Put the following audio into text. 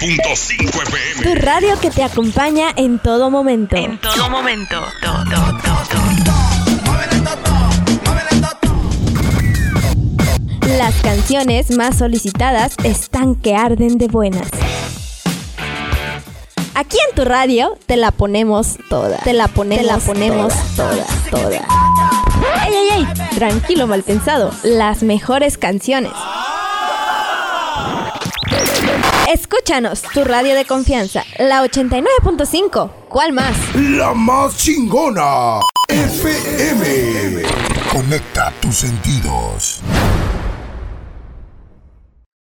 99.5 FM. Tu radio que te acompaña en todo momento. En todo momento. To, to, to, Las canciones más solicitadas están que arden de buenas. Aquí en tu radio te la ponemos toda. Te la ponemos, la ponemos toda, toda. ¡Ey, ey, ey! Tranquilo, mal pensado. Las mejores canciones. Escúchanos, tu radio de confianza, la 89.5. ¿Cuál más? La más chingona. FM. Conecta tus sentidos.